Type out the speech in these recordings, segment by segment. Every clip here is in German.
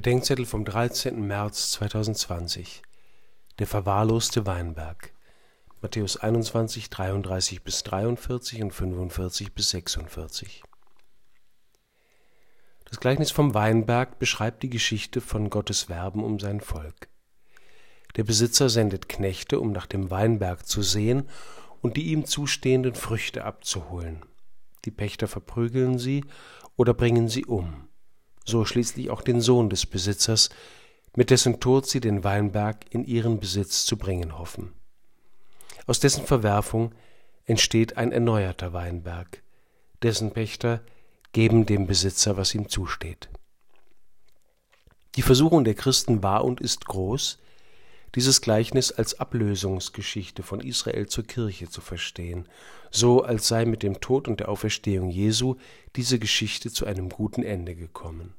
Bedenkzettel vom 13. März 2020. Der verwahrloste Weinberg. Matthäus 21, 33 bis 43 und 45 bis 46. Das Gleichnis vom Weinberg beschreibt die Geschichte von Gottes Werben um sein Volk. Der Besitzer sendet Knechte, um nach dem Weinberg zu sehen und die ihm zustehenden Früchte abzuholen. Die Pächter verprügeln sie oder bringen sie um so schließlich auch den Sohn des Besitzers, mit dessen Tod sie den Weinberg in ihren Besitz zu bringen hoffen. Aus dessen Verwerfung entsteht ein erneuerter Weinberg, dessen Pächter geben dem Besitzer, was ihm zusteht. Die Versuchung der Christen war und ist groß, dieses Gleichnis als Ablösungsgeschichte von Israel zur Kirche zu verstehen, so als sei mit dem Tod und der Auferstehung Jesu diese Geschichte zu einem guten Ende gekommen.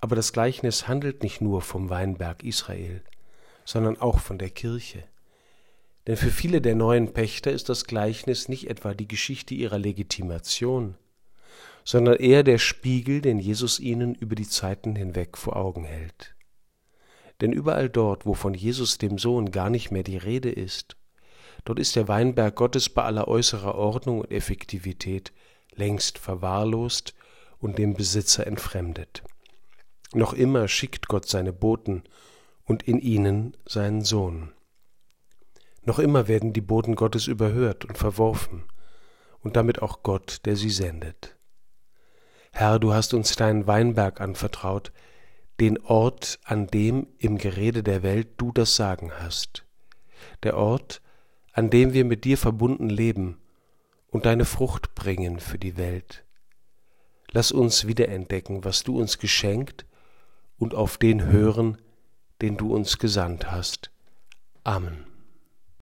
Aber das Gleichnis handelt nicht nur vom Weinberg Israel, sondern auch von der Kirche. Denn für viele der neuen Pächter ist das Gleichnis nicht etwa die Geschichte ihrer Legitimation, sondern eher der Spiegel, den Jesus ihnen über die Zeiten hinweg vor Augen hält. Denn überall dort, wo von Jesus dem Sohn gar nicht mehr die Rede ist, dort ist der Weinberg Gottes bei aller äußerer Ordnung und Effektivität längst verwahrlost und dem Besitzer entfremdet. Noch immer schickt Gott seine Boten und in ihnen seinen Sohn. Noch immer werden die Boten Gottes überhört und verworfen und damit auch Gott, der sie sendet. Herr, du hast uns deinen Weinberg anvertraut, den Ort, an dem im Gerede der Welt du das Sagen hast, der Ort, an dem wir mit dir verbunden leben und deine Frucht bringen für die Welt. Lass uns wiederentdecken, was du uns geschenkt und auf den hören, den du uns gesandt hast. Amen.